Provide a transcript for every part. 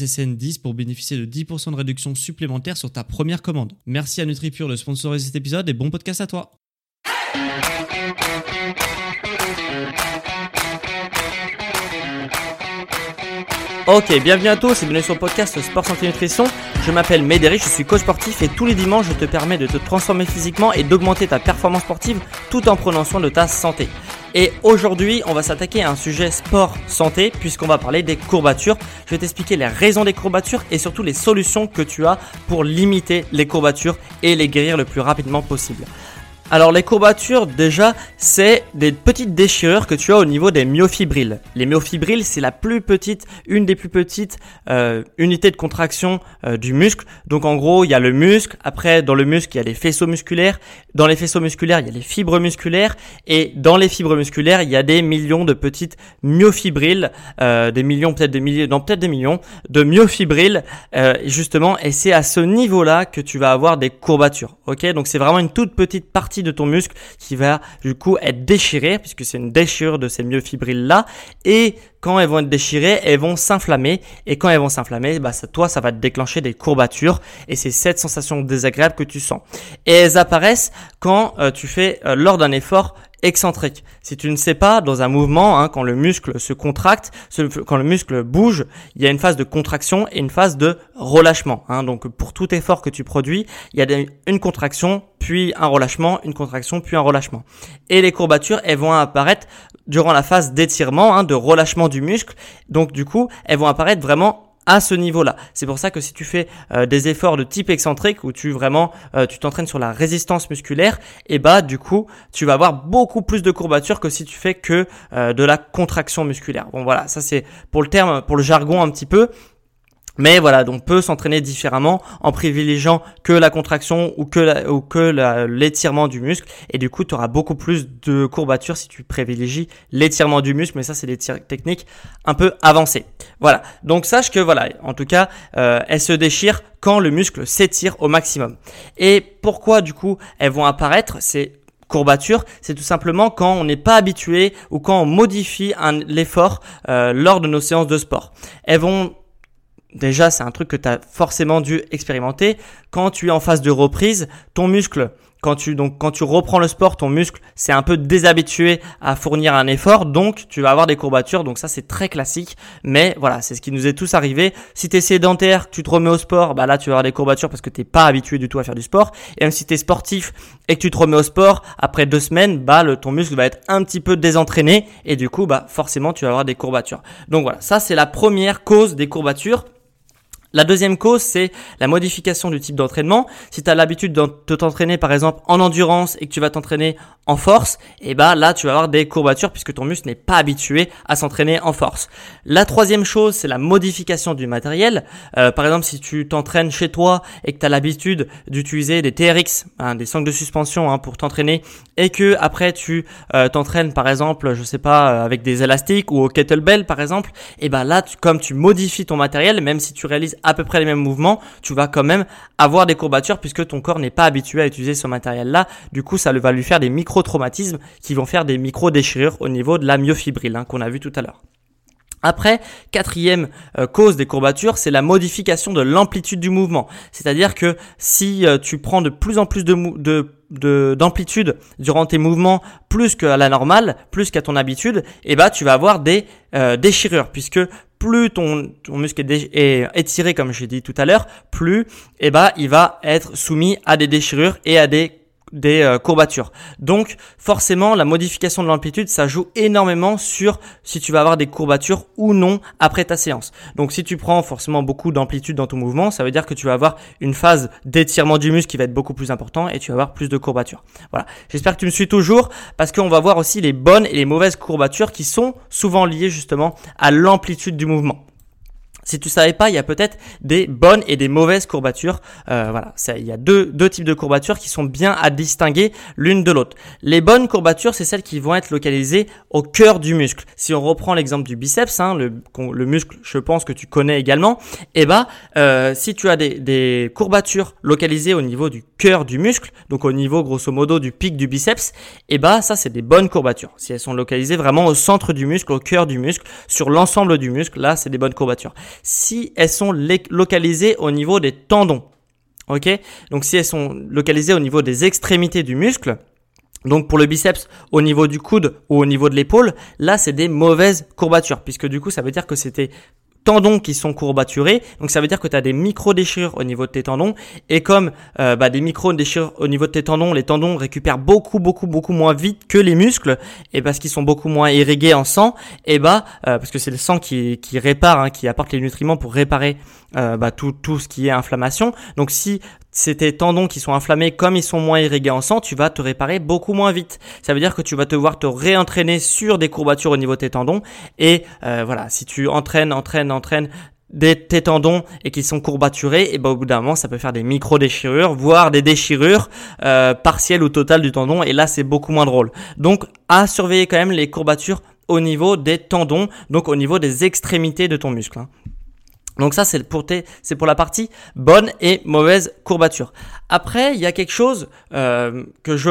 SSN10 pour bénéficier de 10% de réduction supplémentaire sur ta première commande. Merci à NutriPure de sponsoriser cet épisode et bon podcast à toi. Ok, bienvenue à tous et bienvenue sur le podcast Sport Santé Nutrition. Je m'appelle Médéric, je suis coach sportif et tous les dimanches je te permets de te transformer physiquement et d'augmenter ta performance sportive tout en prenant soin de ta santé. Et aujourd'hui, on va s'attaquer à un sujet sport santé puisqu'on va parler des courbatures. Je vais t'expliquer les raisons des courbatures et surtout les solutions que tu as pour limiter les courbatures et les guérir le plus rapidement possible. Alors les courbatures déjà c'est des petites déchirures que tu as au niveau des myofibrilles. Les myofibrilles c'est la plus petite, une des plus petites euh, unités de contraction euh, du muscle. Donc en gros il y a le muscle, après dans le muscle il y a les faisceaux musculaires, dans les faisceaux musculaires il y a les fibres musculaires et dans les fibres musculaires il y a des millions de petites myofibrilles, euh, des millions peut-être des milliers, non peut-être des millions de myofibrilles justement et c'est à ce niveau là que tu vas avoir des courbatures. Ok? Donc c'est vraiment une toute petite partie de ton muscle qui va du coup être déchirée puisque c'est une déchirure de ces myofibrilles là et quand elles vont être déchirées, elles vont s'inflammer. Et quand elles vont s'inflammer, bah ça, toi ça va te déclencher des courbatures. Et c'est cette sensation désagréable que tu sens. Et elles apparaissent quand euh, tu fais euh, lors d'un effort excentrique. Si tu ne sais pas, dans un mouvement, hein, quand le muscle se contracte, quand le muscle bouge, il y a une phase de contraction et une phase de relâchement. Hein. Donc pour tout effort que tu produis, il y a une contraction, puis un relâchement, une contraction, puis un relâchement. Et les courbatures, elles vont apparaître durant la phase d'étirement, hein, de relâchement du muscle. Donc du coup, elles vont apparaître vraiment à ce niveau-là. C'est pour ça que si tu fais euh, des efforts de type excentrique où tu vraiment euh, tu t'entraînes sur la résistance musculaire, et bah du coup tu vas avoir beaucoup plus de courbatures que si tu fais que euh, de la contraction musculaire. Bon voilà, ça c'est pour le terme, pour le jargon un petit peu. Mais voilà, on peut s'entraîner différemment en privilégiant que la contraction ou que, ou que l'étirement du muscle. Et du coup, tu auras beaucoup plus de courbatures si tu privilégies l'étirement du muscle. Mais ça, c'est des techniques un peu avancées. Voilà. Donc sache que voilà, en tout cas, euh, elles se déchirent quand le muscle s'étire au maximum. Et pourquoi du coup elles vont apparaître C'est courbatures, c'est tout simplement quand on n'est pas habitué ou quand on modifie l'effort euh, lors de nos séances de sport. Elles vont Déjà, c'est un truc que tu as forcément dû expérimenter. Quand tu es en phase de reprise, ton muscle, quand tu, donc, quand tu reprends le sport, ton muscle c'est un peu déshabitué à fournir un effort, donc tu vas avoir des courbatures. Donc ça, c'est très classique. Mais voilà, c'est ce qui nous est tous arrivé. Si tu es sédentaire, tu te remets au sport, bah là, tu vas avoir des courbatures parce que t'es pas habitué du tout à faire du sport. Et même si tu es sportif et que tu te remets au sport, après deux semaines, bah, le, ton muscle va être un petit peu désentraîné. Et du coup, bah, forcément, tu vas avoir des courbatures. Donc voilà, ça, c'est la première cause des courbatures. La deuxième cause, c'est la modification du type d'entraînement. Si tu as l'habitude de t'entraîner par exemple en endurance et que tu vas t'entraîner en force, et eh ben là tu vas avoir des courbatures puisque ton muscle n'est pas habitué à s'entraîner en force. La troisième chose, c'est la modification du matériel. Euh, par exemple, si tu t'entraînes chez toi et que tu as l'habitude d'utiliser des TRX, hein, des sangles de suspension hein, pour t'entraîner, et que après tu euh, t'entraînes par exemple, je sais pas, euh, avec des élastiques ou au kettlebell par exemple, et eh ben là, comme tu modifies ton matériel, même si tu réalises à peu près les mêmes mouvements, tu vas quand même avoir des courbatures puisque ton corps n'est pas habitué à utiliser ce matériel-là. Du coup, ça va lui faire des micro-traumatismes qui vont faire des micro-déchirures au niveau de la myofibrille hein, qu'on a vu tout à l'heure. Après, quatrième euh, cause des courbatures, c'est la modification de l'amplitude du mouvement. C'est-à-dire que si euh, tu prends de plus en plus de, d'amplitude durant tes mouvements plus qu'à la normale, plus qu'à ton habitude, eh ben tu vas avoir des euh, déchirures puisque plus ton, ton muscle est, étiré comme j'ai dit tout à l'heure, plus eh ben il va être soumis à des déchirures et à des des euh, courbatures. Donc forcément la modification de l'amplitude ça joue énormément sur si tu vas avoir des courbatures ou non après ta séance. Donc si tu prends forcément beaucoup d'amplitude dans ton mouvement, ça veut dire que tu vas avoir une phase d'étirement du muscle qui va être beaucoup plus important et tu vas avoir plus de courbatures. Voilà. J'espère que tu me suis toujours parce qu'on va voir aussi les bonnes et les mauvaises courbatures qui sont souvent liées justement à l'amplitude du mouvement. Si tu savais pas, il y a peut-être des bonnes et des mauvaises courbatures. Euh, voilà, il y a deux, types de courbatures qui sont bien à distinguer l'une de l'autre. Les bonnes courbatures, c'est celles qui vont être localisées au cœur du muscle. Si on reprend l'exemple du biceps, hein, le, le, muscle, je pense que tu connais également. Eh ben, euh, si tu as des, des courbatures localisées au niveau du cœur du muscle, donc au niveau grosso modo du pic du biceps, eh ben ça c'est des bonnes courbatures. Si elles sont localisées vraiment au centre du muscle, au cœur du muscle, sur l'ensemble du muscle, là c'est des bonnes courbatures si elles sont localisées au niveau des tendons. Ok? Donc si elles sont localisées au niveau des extrémités du muscle, donc pour le biceps au niveau du coude ou au niveau de l'épaule, là c'est des mauvaises courbatures puisque du coup ça veut dire que c'était tendons qui sont courbaturés. Donc ça veut dire que tu as des micro-déchirures au niveau de tes tendons. Et comme euh, bah, des micro-déchirures au niveau de tes tendons, les tendons récupèrent beaucoup, beaucoup, beaucoup moins vite que les muscles. Et parce qu'ils sont beaucoup moins irrigués en sang, et bah euh, parce que c'est le sang qui, qui répare, hein, qui apporte les nutriments pour réparer euh, bah, tout, tout ce qui est inflammation. Donc si c'est tes tendons qui sont inflammés, comme ils sont moins irrigués en sang, tu vas te réparer beaucoup moins vite. Ça veut dire que tu vas te voir te réentraîner sur des courbatures au niveau de tes tendons. Et euh, voilà, si tu entraînes, entraînes, entraînes des, tes tendons et qui sont courbaturés, et ben au bout d'un moment, ça peut faire des micro déchirures, voire des déchirures euh, partielles ou totales du tendon. Et là, c'est beaucoup moins drôle. Donc, à surveiller quand même les courbatures au niveau des tendons, donc au niveau des extrémités de ton muscle. Hein. Donc ça, c'est pour, pour la partie bonne et mauvaise courbature. Après, il y a quelque chose euh, que je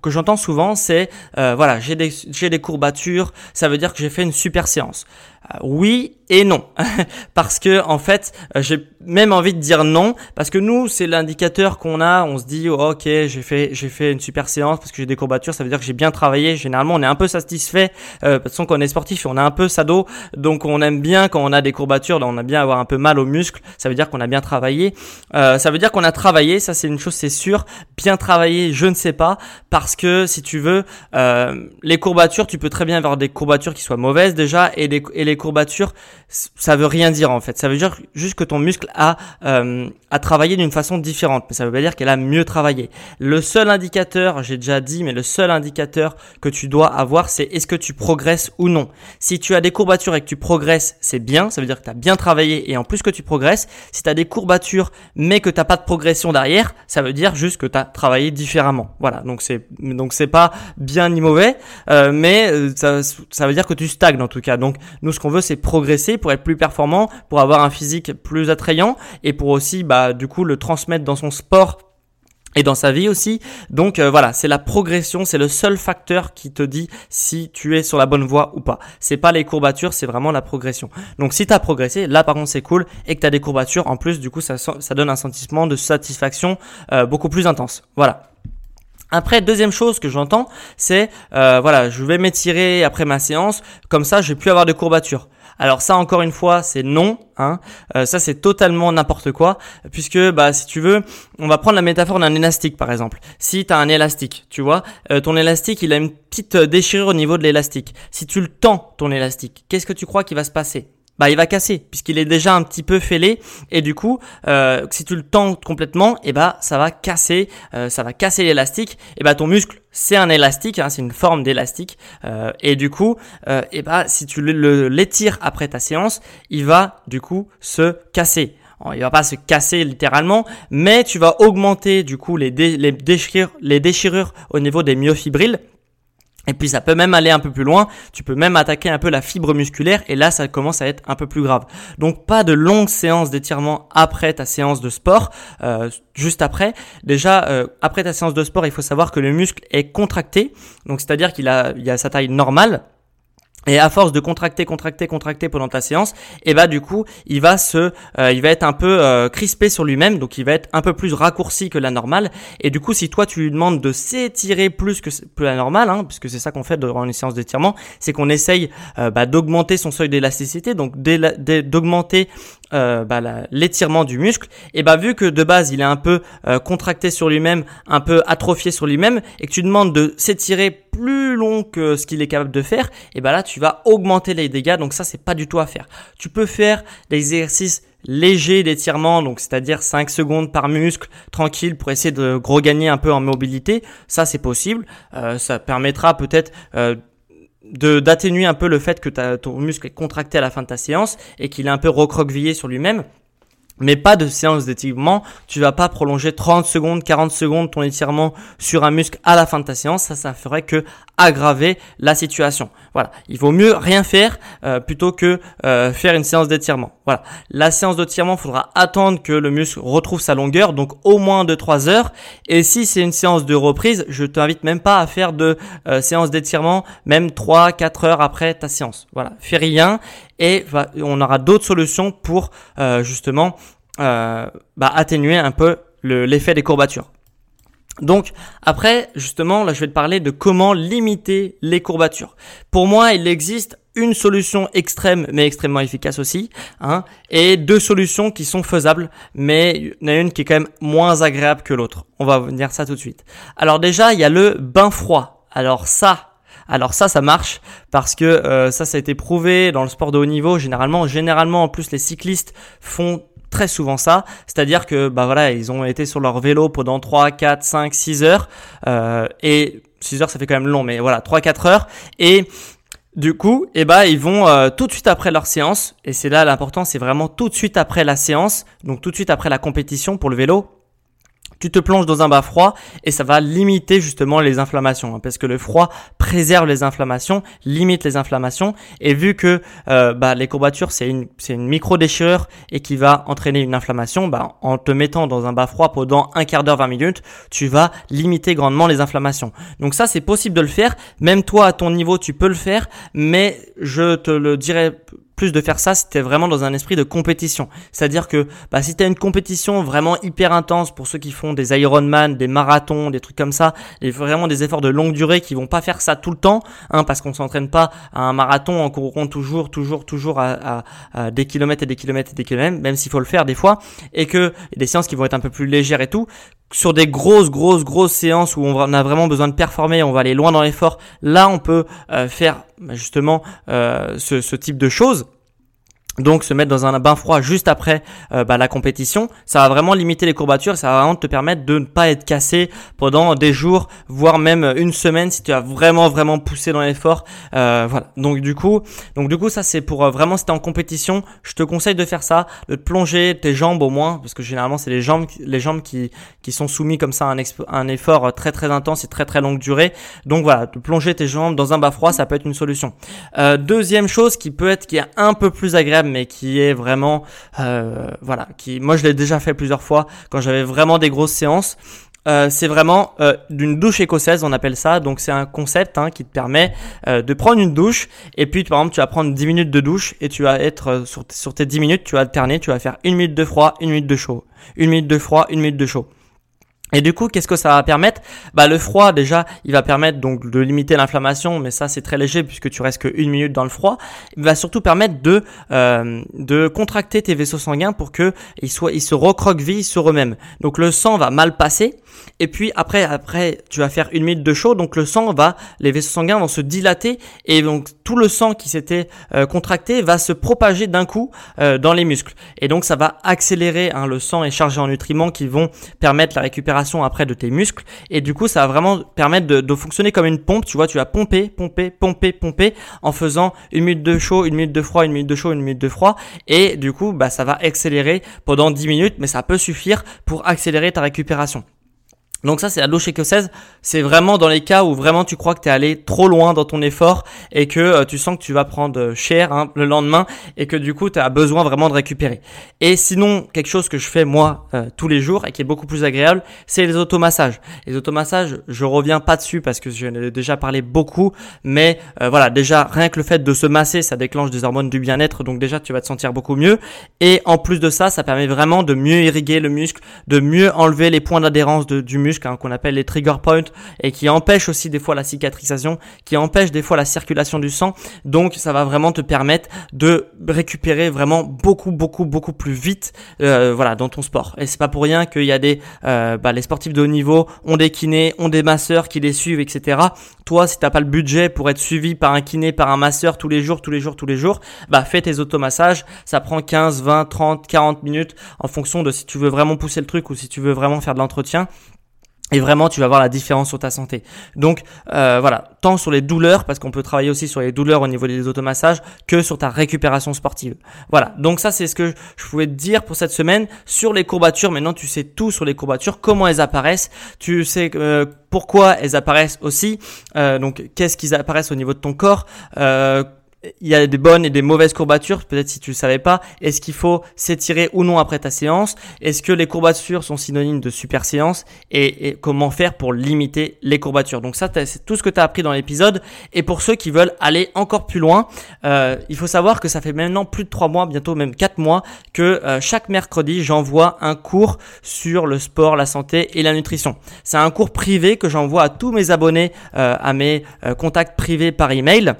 que j'entends souvent, c'est euh, voilà, j'ai des courbatures, ça veut dire que j'ai fait une super séance. Euh, oui et non, parce que en fait, euh, j'ai même envie de dire non, parce que nous, c'est l'indicateur qu'on a. On se dit, oh, ok, j'ai fait, j'ai fait une super séance parce que j'ai des courbatures, ça veut dire que j'ai bien travaillé. Généralement, on est un peu satisfait, euh, parce qu'on est sportif, on a un peu sado, donc on aime bien quand on a des courbatures, on a bien avoir un peu mal aux muscles. Ça veut dire qu'on a bien travaillé. Euh, ça veut dire qu'on a travaillé, ça c'est une chose, c'est sûr. Bien travaillé, je ne sais pas, parce que si tu veux, euh, les courbatures, tu peux très bien avoir des courbatures qui soient mauvaises déjà, et les, et les courbatures ça veut rien dire en fait. Ça veut dire juste que ton muscle a euh, a travaillé d'une façon différente, mais ça veut pas dire qu'elle a mieux travaillé. Le seul indicateur, j'ai déjà dit, mais le seul indicateur que tu dois avoir, c'est est-ce que tu progresses ou non. Si tu as des courbatures et que tu progresses, c'est bien, ça veut dire que tu as bien travaillé et en plus que tu progresses. Si tu as des courbatures mais que tu pas de progression derrière, ça veut dire juste que tu as travaillé différemment. Voilà, donc c'est donc c'est pas bien ni mauvais, euh, mais euh, ça, ça veut dire que tu stagnes en tout cas. Donc nous ce qu'on veut c'est progresser pour être plus performant, pour avoir un physique plus attrayant et pour aussi bah du coup le transmettre dans son sport et dans sa vie aussi. Donc euh, voilà, c'est la progression, c'est le seul facteur qui te dit si tu es sur la bonne voie ou pas. C'est pas les courbatures, c'est vraiment la progression. Donc si tu as progressé, là par contre c'est cool et que tu as des courbatures en plus du coup ça donne un sentiment de satisfaction euh, beaucoup plus intense. Voilà. Après, deuxième chose que j'entends, c'est euh, voilà, je vais m'étirer après ma séance, comme ça, je vais plus avoir de courbatures. Alors ça, encore une fois, c'est non. Hein. Euh, ça, c'est totalement n'importe quoi, puisque bah si tu veux, on va prendre la métaphore d'un élastique par exemple. Si tu as un élastique, tu vois, euh, ton élastique, il a une petite déchirure au niveau de l'élastique. Si tu le tends ton élastique, qu'est-ce que tu crois qui va se passer? Bah il va casser puisqu'il est déjà un petit peu fêlé. Et du coup euh, si tu le tends complètement et eh bah ça va casser euh, ça va casser l'élastique. Et bah ton muscle c'est un élastique hein, c'est une forme d'élastique. Euh, et du coup et eh bah si tu l'étires après ta séance il va du coup se casser. Il va pas se casser littéralement, mais tu vas augmenter du coup les, les, déchirures, les déchirures au niveau des myofibrilles et puis ça peut même aller un peu plus loin, tu peux même attaquer un peu la fibre musculaire et là ça commence à être un peu plus grave. Donc pas de longues séances d'étirement après ta séance de sport, euh, juste après. Déjà euh, après ta séance de sport il faut savoir que le muscle est contracté, donc c'est-à-dire qu'il a, il a sa taille normale Et à force de contracter, contracter, contracter pendant ta séance, et eh bah du coup, il va se, euh, il va être un peu euh, crispé sur lui-même, donc il va être un peu plus raccourci que la normale. Et du coup, si toi tu lui demandes de s'étirer plus que, la normale, hein, puisque c'est ça qu'on fait durant une séance d'étirement, c'est qu'on essaye euh, bah, d'augmenter son seuil d'élasticité, donc d'augmenter bah, l'étirement du muscle. Et bah vu que de base il est un peu contracté sur lui-même, un peu atrophié sur lui-même, et que tu demandes de s'étirer plus long que ce qu'il est capable de faire, et bah là tu vas augmenter les dégâts. Donc ça c'est pas du tout à faire. Tu peux faire des exercices légers d'étirement, donc c'est-à-dire 5 secondes par muscle, tranquille pour essayer de regagner un peu en mobilité. Ça c'est possible. Euh, ça permettra peut-être euh, d'atténuer un peu le fait que ton muscle est contracté à la fin de ta séance et qu'il est un peu recroquevillé sur lui-même mais pas de séance d'étirement. Tu vas pas prolonger 30 secondes, 40 secondes ton étirement sur un muscle à la fin de ta séance. Ça, ça ferait que aggraver la situation. Voilà. Il vaut mieux rien faire euh, plutôt que euh, faire une séance d'étirement. Voilà. La séance d'étirement, faudra attendre que le muscle retrouve sa longueur, donc au moins de 3 heures. Et si c'est une séance de reprise, je t'invite même pas à faire de euh, séance d'étirement, même 3, 4 heures après ta séance. Voilà. Fais rien et on aura d'autres solutions pour justement bah, atténuer un peu l'effet des courbatures. Donc après, justement, là je vais te parler de comment limiter les courbatures. Pour moi, il existe une solution extrême mais extrêmement efficace aussi, hein, et deux solutions qui sont faisables, mais il y en a une qui est quand même moins agréable que l'autre. On va venir ça tout de suite. Alors déjà, il y a le bain froid. Alors ça, alors ça, ça marche parce que euh, ça, ça a été prouvé dans le sport de haut niveau. Généralement, généralement en plus, les cyclistes font très souvent ça, c'est-à-dire que bah voilà, ils ont été sur leur vélo pendant 3, 4, 5, 6 heures euh, et 6 heures ça fait quand même long mais voilà, 3 4 heures. Et du coup, eh ben, ils vont euh, tout de suite après leur séance, et c'est là l'important, c'est vraiment tout de suite après la séance, donc tout de suite après la compétition pour le vélo, tu te plonges dans un bain froid et ça va limiter justement les inflammations hein, parce que le froid préserve les inflammations, limite les inflammations et vu que euh, bah, les courbatures c'est une c'est une micro déchirure et qui va entraîner une inflammation, bah, en te mettant dans un bain froid pendant un quart d'heure 20 minutes, tu vas limiter grandement les inflammations. Donc ça c'est possible de le faire, même toi à ton niveau tu peux le faire, mais je te le dirais de faire ça si t'es vraiment dans un esprit de compétition. C'est-à-dire que bah, si t'as une compétition vraiment hyper intense pour ceux qui font des Ironman, des marathons, des trucs comme ça, et vraiment des efforts de longue durée qui vont pas faire ça tout le temps, hein, parce qu'on s'entraîne pas à un marathon en courant toujours, toujours, toujours à, des kilomètres et des kilomètres et des kilomètres, même s'il faut le faire des fois, et que des séances qui vont être un peu plus légères et tout, sur des grosses, grosses, grosses séances où on a vraiment besoin de performer, on va aller loin dans l'effort, là on peut euh, faire bah, justement euh, ce, ce type de choses. Donc se mettre dans un bain froid juste après euh, bah, la compétition, ça va vraiment limiter les courbatures, ça va vraiment te permettre de ne pas être cassé pendant des jours, voire même une semaine si tu as vraiment vraiment poussé dans l'effort. Euh, voilà. Donc du coup, donc du coup ça c'est pour euh, vraiment si t'es en compétition, je te conseille de faire ça, de plonger tes jambes au moins, parce que généralement c'est les jambes les jambes qui qui sont soumis comme ça à un, un effort très très intense et très très longue durée. Donc voilà, de plonger tes jambes dans un bain froid, ça peut être une solution. deuxième chose qui peut être qui est un peu plus agréable mais qui est vraiment, euh, voilà, qui, moi je l'ai déjà fait plusieurs fois quand j'avais vraiment des grosses séances. Euh, c'est vraiment euh, d'une douche écossaise, on appelle ça. Donc c'est un concept hein, qui te permet de prendre une douche et puis par exemple tu vas prendre 10 minutes de douche et tu vas être sur, sur tes 10 minutes, tu vas alterner, tu vas faire une minute de froid, une minute de chaud, une minute de froid, une minute de chaud. Et du coup, qu'est-ce que ça va permettre? Bah le froid déjà, il va permettre donc de limiter l'inflammation, mais ça c'est très léger puisque tu restes que une minute dans le froid. Il va surtout permettre de euh, de contracter tes vaisseaux sanguins pour que ils soient ils se recroquevillent sur eux-mêmes. Donc le sang va mal passer et puis après après tu vas faire une minute de chaud, donc le sang va les vaisseaux sanguins vont se dilater et donc tout le sang qui s'était euh, contracté va se propager d'un coup euh, dans les muscles. Et donc ça va accélérer hein, le sang est chargé en nutriments qui vont permettre la récupération après de tes muscles. Et du coup ça va vraiment permettre de, fonctionner comme une pompe tu vois tu vas pomper pomper pomper pomper en faisant une minute de chaud une minute de froid une minute de chaud une minute de froid. Et du coup bah ça va accélérer pendant 10 minutes mais ça peut suffire pour accélérer ta récupération Donc ça c'est la chez 16, c'est vraiment dans les cas où vraiment tu crois que tu es allé trop loin dans ton effort et que euh, tu sens que tu vas prendre euh, cher hein, le lendemain et que du coup tu as besoin vraiment de récupérer. Et sinon quelque chose que je fais moi euh, tous les jours et qui est beaucoup plus agréable, c'est les automassages. Les automassages, je reviens pas dessus parce que j'en ai déjà parlé beaucoup, mais voilà, déjà rien que le fait de se masser, ça déclenche des hormones du bien-être, donc déjà tu vas te sentir beaucoup mieux et en plus de ça, ça permet vraiment de mieux irriguer le muscle, de mieux enlever les points d'adhérence du muscle Hein, qu'on appelle les trigger points et qui empêchent aussi des fois la cicatrisation, qui empêchent des fois la circulation du sang. Donc ça va vraiment te permettre de récupérer vraiment beaucoup beaucoup beaucoup plus vite euh, voilà dans ton sport. Et c'est pas pour rien qu'il y a des euh, bah, les sportifs de haut niveau ont des kinés, ont des masseurs qui les suivent, etc. Toi, si t'as pas le budget pour être suivi par un kiné, par un masseur tous les jours, tous les jours, tous les jours, bah fais tes automassages. Ça prend 15, 20, 30, 40 minutes en fonction de si tu veux vraiment pousser le truc ou si tu veux vraiment faire de l'entretien et vraiment tu vas voir la différence sur ta santé. Donc euh, voilà, tant sur les douleurs, parce qu'on peut travailler aussi sur les douleurs au niveau des automassages, que sur ta récupération sportive. Voilà, donc ça c'est ce que je pouvais te dire pour cette semaine. Sur les courbatures, maintenant tu sais tout sur les courbatures, comment elles apparaissent, tu sais euh, pourquoi elles apparaissent aussi, euh, donc qu'est-ce qu'ils apparaissent au niveau de ton corps, il y a des bonnes et des mauvaises courbatures, peut-être si tu le savais pas. Est-ce qu'il faut s'étirer ou non après ta séance? Est-ce que les courbatures sont synonymes de super séance? Et, comment faire pour limiter les courbatures? Donc ça, c'est tout ce que tu as appris dans l'épisode. Et pour ceux qui veulent aller encore plus loin, euh, il faut savoir que ça fait maintenant plus de 3 mois, bientôt même 4 mois, que euh, chaque mercredi, j'envoie un cours sur le sport, la santé et la nutrition. C'est un cours privé que j'envoie à tous mes abonnés, euh, à mes contacts privés par email.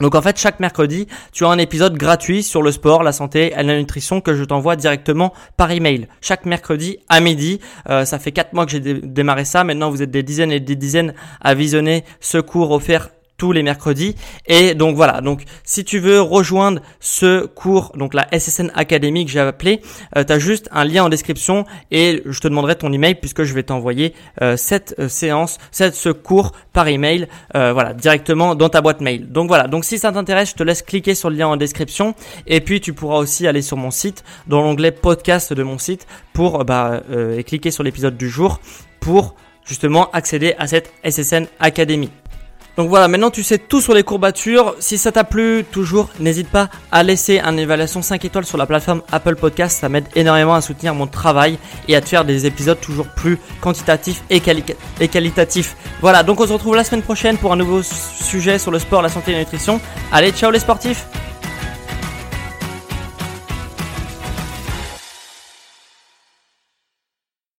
Donc en fait, chaque mercredi, tu as un épisode gratuit sur le sport, la santé et la nutrition que je t'envoie directement par email. Chaque mercredi à midi. Euh, ça fait 4 mois que j'ai démarré ça. Maintenant, vous êtes des dizaines et des dizaines à visionner ce cours offert tous les mercredis. Et donc voilà, donc si tu veux rejoindre ce cours, donc la SSN Academy que j'ai appelé, euh, tu juste un lien en description et je te demanderai ton email puisque je vais t'envoyer euh, cette euh, séance, cette, ce cours par email, voilà, directement dans ta boîte mail. Donc voilà, donc si ça t'intéresse, je te laisse cliquer sur le lien en description et puis tu pourras aussi aller sur mon site, dans l'onglet podcast de mon site pour bah, et cliquer sur l'épisode du jour pour justement accéder à cette SSN Academy. Donc voilà, maintenant tu sais tout sur les courbatures. Si ça t'a plu, toujours n'hésite pas à laisser une évaluation 5 étoiles sur la plateforme Apple Podcast. Ça m'aide énormément à soutenir mon travail et à te faire des épisodes toujours plus quantitatifs et, et qualitatifs. Voilà, donc on se retrouve la semaine prochaine pour un nouveau sujet sur le sport, la santé et la nutrition. Allez, ciao les sportifs